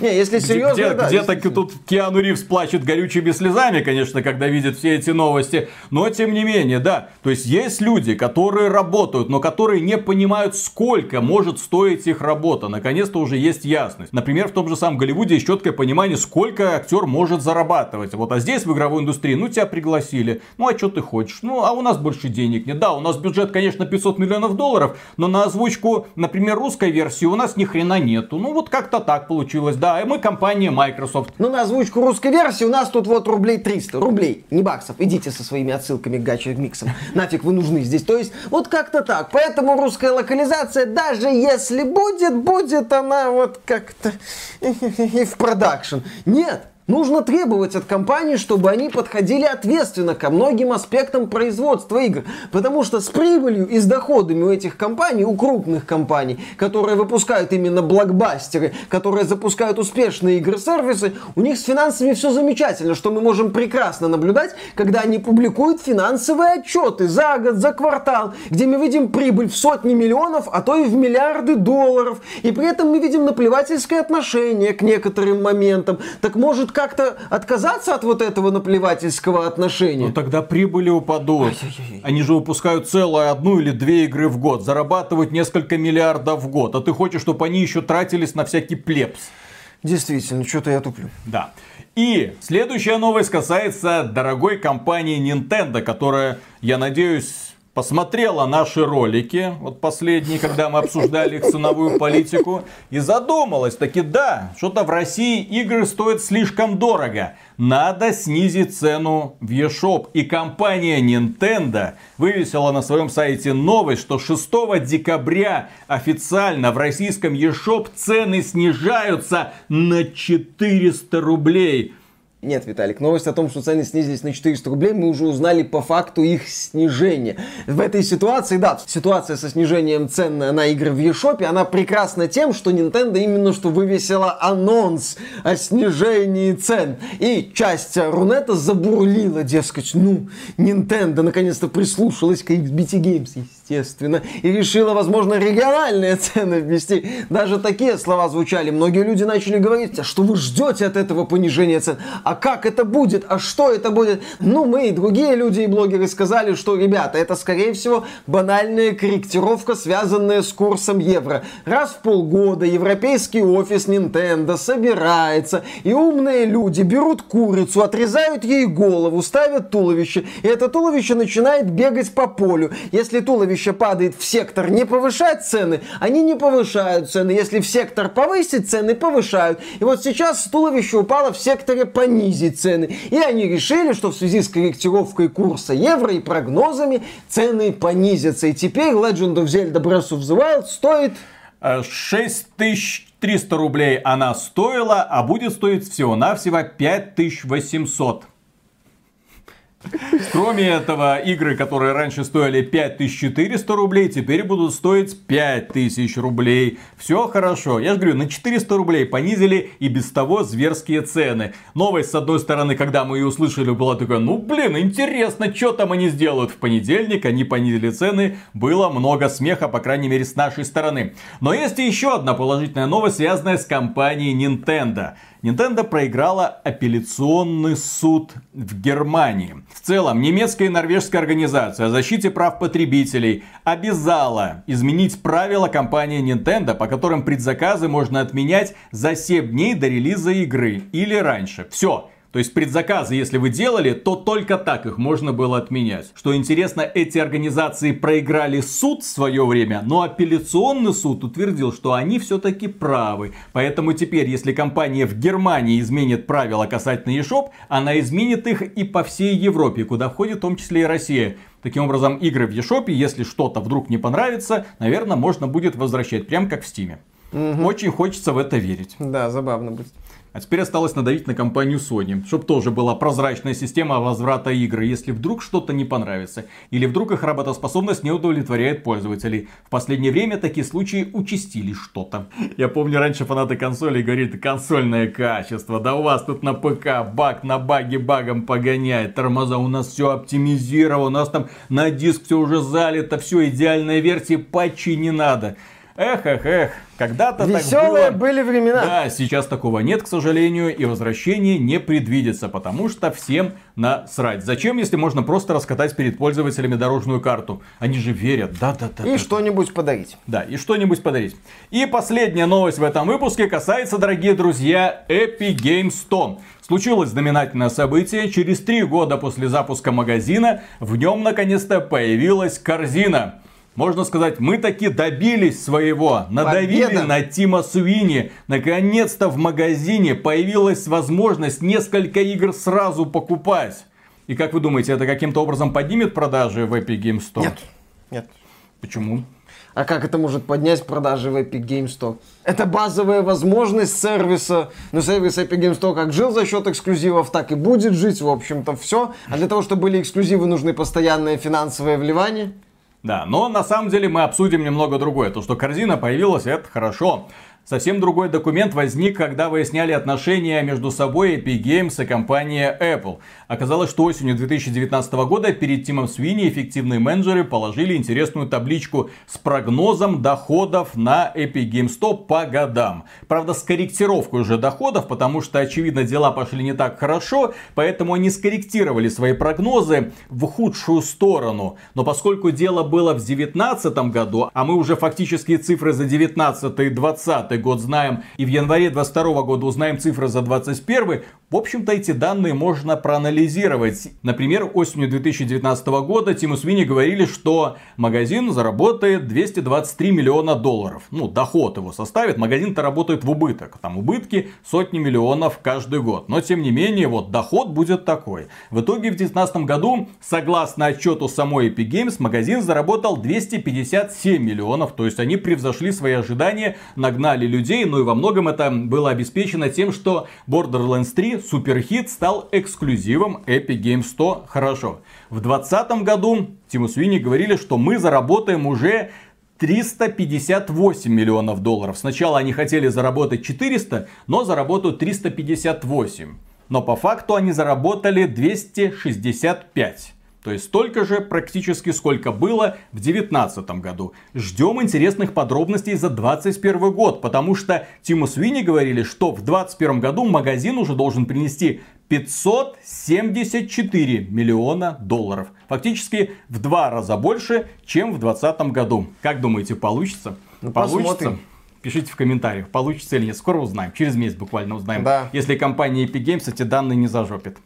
Не, если серьезно, где, да, где-то тут Киану Ривз плачет горючими слезами, конечно, когда видит все эти новости. Но тем не менее, да. То есть есть люди, которые работают, но которые не понимают, сколько может стоить их работа. Наконец-то уже есть ясность. Например, в том же самом Голливуде есть четкое понимание, сколько актер может зарабатывать. Вот а здесь в игровой индустрии, ну тебя пригласили. Ну а что ты хочешь? Ну а у нас больше денег нет. Да, у нас бюджет, конечно, 500 миллионов долларов, но на озвучку, например, русской версии у нас ни хрена нету. Ну вот как-то так получилось. Да, и мы компания Microsoft. Ну на озвучку русской версии у нас тут вот рублей 300. Рублей, не баксов. Идите со своими отсылками к гачи миксам. Нафиг вы нужны здесь. То есть вот как-то так. Поэтому русская локализация, даже если будет, будет она вот как-то и в продакшн. Нет, Нужно требовать от компаний, чтобы они подходили ответственно ко многим аспектам производства игр. Потому что с прибылью и с доходами у этих компаний, у крупных компаний, которые выпускают именно блокбастеры, которые запускают успешные игры-сервисы, у них с финансами все замечательно, что мы можем прекрасно наблюдать, когда они публикуют финансовые отчеты за год, за квартал, где мы видим прибыль в сотни миллионов, а то и в миллиарды долларов. И при этом мы видим наплевательское отношение к некоторым моментам. Так может как-то отказаться от вот этого наплевательского отношения? Ну тогда прибыли упадут. Они же выпускают целую одну или две игры в год, зарабатывают несколько миллиардов в год, а ты хочешь, чтобы они еще тратились на всякий плебс. Действительно, что-то я туплю. Да. И следующая новость касается дорогой компании Nintendo, которая, я надеюсь, посмотрела наши ролики, вот последние, когда мы обсуждали их ценовую политику, и задумалась, таки да, что-то в России игры стоят слишком дорого. Надо снизить цену в eShop. И компания Nintendo вывесила на своем сайте новость, что 6 декабря официально в российском eShop цены снижаются на 400 рублей. Нет, Виталик, новость о том, что цены снизились на 400 рублей, мы уже узнали по факту их снижения. В этой ситуации, да, ситуация со снижением цен на игры в eShop, она прекрасна тем, что Nintendo именно что вывесила анонс о снижении цен. И часть Рунета забурлила, дескать, ну, Nintendo наконец-то прислушалась к XBT Games, естественно, и решила, возможно, региональные цены ввести. Даже такие слова звучали. Многие люди начали говорить, а что вы ждете от этого понижения цен? А как это будет, а что это будет. Ну, мы и другие люди и блогеры сказали, что, ребята, это, скорее всего, банальная корректировка, связанная с курсом евро. Раз в полгода европейский офис Nintendo собирается, и умные люди берут курицу, отрезают ей голову, ставят туловище, и это туловище начинает бегать по полю. Если туловище падает в сектор не повышать цены, они не повышают цены. Если в сектор повысить цены, повышают. И вот сейчас туловище упало в секторе понизить понизить цены. И они решили, что в связи с корректировкой курса евро и прогнозами цены понизятся. И теперь Legend of Zelda Breath of the Wild стоит... 6300 э, рублей она стоила, а будет стоить всего-навсего 5800. Кроме этого, игры, которые раньше стоили 5400 рублей, теперь будут стоить 5000 рублей. Все хорошо. Я же говорю, на 400 рублей понизили и без того зверские цены. Новость, с одной стороны, когда мы ее услышали, была такая, ну блин, интересно, что там они сделают. В понедельник они понизили цены, было много смеха, по крайней мере, с нашей стороны. Но есть еще одна положительная новость, связанная с компанией Nintendo. Nintendo проиграла апелляционный суд в Германии. В целом, немецкая и норвежская организация о защите прав потребителей обязала изменить правила компании Nintendo, по которым предзаказы можно отменять за 7 дней до релиза игры или раньше. Все, то есть предзаказы, если вы делали, то только так их можно было отменять. Что интересно, эти организации проиграли суд в свое время, но апелляционный суд утвердил, что они все-таки правы. Поэтому теперь, если компания в Германии изменит правила касательно eShop, она изменит их и по всей Европе, куда входит в том числе и Россия. Таким образом, игры в eShop, если что-то вдруг не понравится, наверное, можно будет возвращать, прям как в Стиме. Угу. Очень хочется в это верить. Да, забавно будет. А теперь осталось надавить на компанию Sony, чтобы тоже была прозрачная система возврата игры, если вдруг что-то не понравится. Или вдруг их работоспособность не удовлетворяет пользователей. В последнее время такие случаи участились что-то. Я помню, раньше фанаты консолей говорит, консольное качество, да у вас тут на ПК баг на баге багом погоняет, тормоза, у нас все оптимизировано, у нас там на диск все уже залито, все идеальная версия, патчи не надо. Эх, эх, эх, когда-то Веселые так было. были времена. Да, сейчас такого нет, к сожалению, и возвращение не предвидится, потому что всем насрать. Зачем, если можно просто раскатать перед пользователями дорожную карту? Они же верят, да-да-да. И что-нибудь подарить. Да, и что-нибудь подарить. И последняя новость в этом выпуске касается, дорогие друзья, Epic Games Store. Случилось знаменательное событие. Через три года после запуска магазина в нем наконец-то появилась корзина. Можно сказать, мы таки добились своего. Надавили Победа. на Тима Суини. Наконец-то в магазине появилась возможность несколько игр сразу покупать. И как вы думаете, это каким-то образом поднимет продажи в Epic Games Store? Нет. Нет. Почему? А как это может поднять продажи в Epic Games Store? Это базовая возможность сервиса. Но сервис Epic Games Store как жил за счет эксклюзивов, так и будет жить, в общем-то, все. А для того, чтобы были эксклюзивы, нужны постоянные финансовые вливания. Да, но на самом деле мы обсудим немного другое. То, что корзина появилась, это хорошо. Совсем другой документ возник, когда выясняли отношения между собой Epic Games и компания Apple. Оказалось, что осенью 2019 года перед Тимом Свини эффективные менеджеры положили интересную табличку с прогнозом доходов на Epic Games Store по годам. Правда, с корректировкой уже доходов, потому что, очевидно, дела пошли не так хорошо, поэтому они скорректировали свои прогнозы в худшую сторону. Но поскольку дело было в 2019 году, а мы уже фактически цифры за 19 и 20 год знаем, и в январе 22 года узнаем цифры за 21, в общем-то эти данные можно проанализировать. Например, осенью 2019 года Тиму Свини говорили, что магазин заработает 223 миллиона долларов. Ну, доход его составит, магазин-то работает в убыток. Там убытки сотни миллионов каждый год. Но, тем не менее, вот доход будет такой. В итоге в 2019 году, согласно отчету самой Epic Games, магазин заработал 257 миллионов. То есть они превзошли свои ожидания, нагнали людей, ну и во многом это было обеспечено тем, что Borderlands 3 суперхит стал эксклюзивом Epic Games 100 хорошо. В 2020 году Тиму Свини говорили, что мы заработаем уже 358 миллионов долларов. Сначала они хотели заработать 400, но заработают 358. Но по факту они заработали 265. То есть столько же практически, сколько было в 2019 году. Ждем интересных подробностей за 2021 год, потому что Тиму Свини говорили, что в 2021 году магазин уже должен принести 574 миллиона долларов. Фактически в два раза больше, чем в 2020 году. Как думаете, получится? Ну, получится? Посмотрим. Пишите в комментариях, получится или нет. Скоро узнаем. Через месяц буквально узнаем. Да. Если компания Epic Games эти данные не зажопит.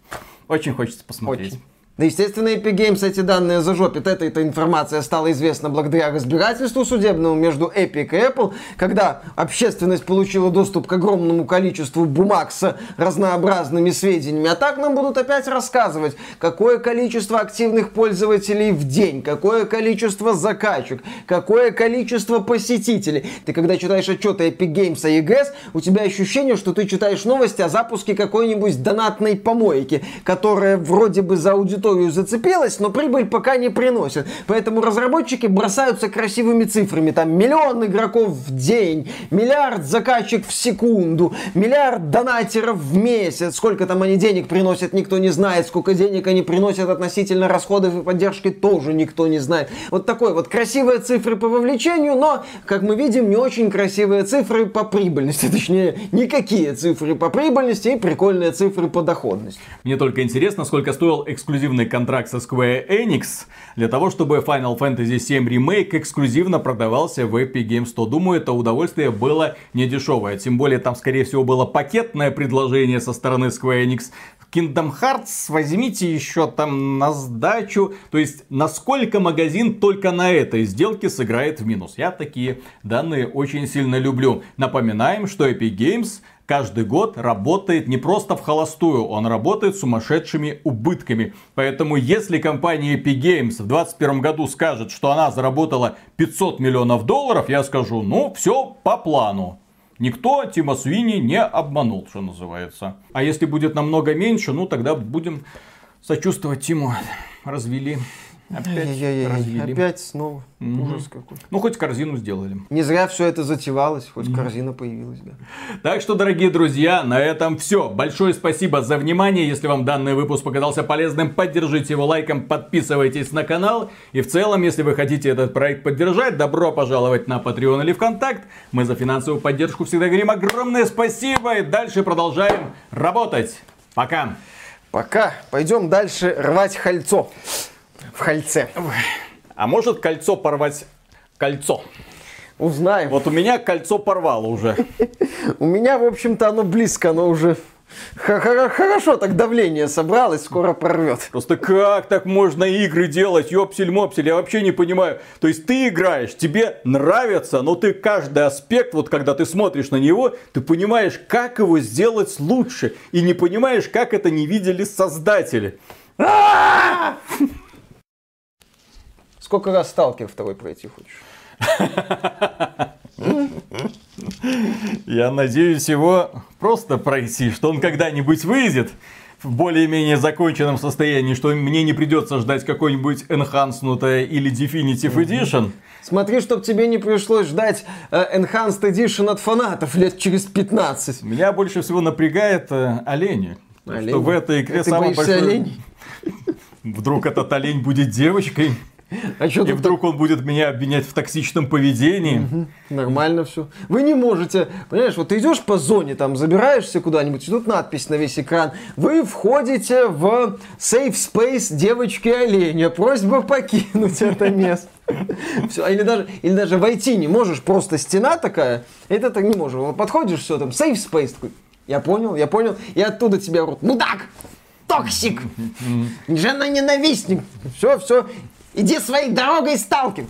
Очень хочется посмотреть. Очень. Да, естественно, Epic Games эти данные зажопит. Эта, эта информация стала известна благодаря разбирательству судебному между Epic и Apple, когда общественность получила доступ к огромному количеству бумаг с разнообразными сведениями. А так нам будут опять рассказывать, какое количество активных пользователей в день, какое количество закачек, какое количество посетителей. Ты когда читаешь отчеты Epic Games и EGS, у тебя ощущение, что ты читаешь новости о запуске какой-нибудь донатной помойки, которая вроде бы за аудиторию аудиторию зацепилась, но прибыль пока не приносит. Поэтому разработчики бросаются красивыми цифрами. Там миллион игроков в день, миллиард заказчик в секунду, миллиард донатеров в месяц. Сколько там они денег приносят, никто не знает. Сколько денег они приносят относительно расходов и поддержки, тоже никто не знает. Вот такой вот красивые цифры по вовлечению, но, как мы видим, не очень красивые цифры по прибыльности. [LAUGHS] Точнее, никакие цифры по прибыльности и прикольные цифры по доходности. Мне только интересно, сколько стоил эксклюзивный эксклюзивный контракт со Square Enix для того, чтобы Final Fantasy VII Remake эксклюзивно продавался в Epic Games 100. Думаю, это удовольствие было не дешевое. Тем более там, скорее всего, было пакетное предложение со стороны Square Enix. Kingdom Hearts возьмите еще там на сдачу. То есть, насколько магазин только на этой сделке сыграет в минус. Я такие данные очень сильно люблю. Напоминаем, что Epic Games каждый год работает не просто в холостую, он работает сумасшедшими убытками. Поэтому если компания Epic Games в 2021 году скажет, что она заработала 500 миллионов долларов, я скажу, ну все по плану. Никто Тима Свини не обманул, что называется. А если будет намного меньше, ну тогда будем сочувствовать Тиму. Развели. Опять развели. Опять снова. Угу. Ужас какой. Ну, хоть корзину сделали. Не зря все это затевалось, хоть корзина появилась, да. Так что, дорогие друзья, на этом все. Большое спасибо за внимание. Если вам данный выпуск показался полезным, поддержите его лайком, подписывайтесь на канал. И в целом, если вы хотите этот проект поддержать, добро пожаловать на Patreon или ВКонтакт. Мы за финансовую поддержку всегда говорим огромное спасибо. И дальше продолжаем работать. Пока. Пока. Пойдем дальше рвать хальцо в хальце. А может кольцо порвать кольцо? Узнаем. Вот у меня кольцо порвало уже. [LAUGHS] У меня, в общем-то, оно близко, оно уже Хорошо, так давление собралось, скоро прорвет. Просто как так можно игры делать, ёпсель-мопсель, я вообще не понимаю. То есть ты играешь, тебе нравится, но ты каждый аспект, вот когда ты смотришь на него, ты понимаешь, как его сделать лучше. И не понимаешь, как это не видели создатели. Сколько раз сталкер второй пройти хочешь? Я надеюсь его просто пройти, что он когда-нибудь выйдет в более-менее законченном состоянии, что мне не придется ждать какой-нибудь Enhanced или Definitive Edition. Смотри, чтобы тебе не пришлось ждать э, Enhanced Edition от фанатов лет через 15. Меня больше всего напрягает э, олени. олени. Что в этой игре а самый большой... оленей? Вдруг этот олень будет девочкой? А что и вдруг так... он будет меня обвинять в токсичном поведении. Угу, нормально все. Вы не можете, понимаешь, вот ты идешь по зоне, там забираешься куда-нибудь, и тут надпись на весь экран. Вы входите в safe space девочки оленя. Просьба покинуть это место. Все, или даже, или даже войти не можешь, просто стена такая, это так не можешь. Подходишь, все, там, safe space такой. Я понял, я понял. И оттуда тебя рот. Мудак! Токсик! Жена ненавистник! Все, все. Иди своей дорогой, сталкер!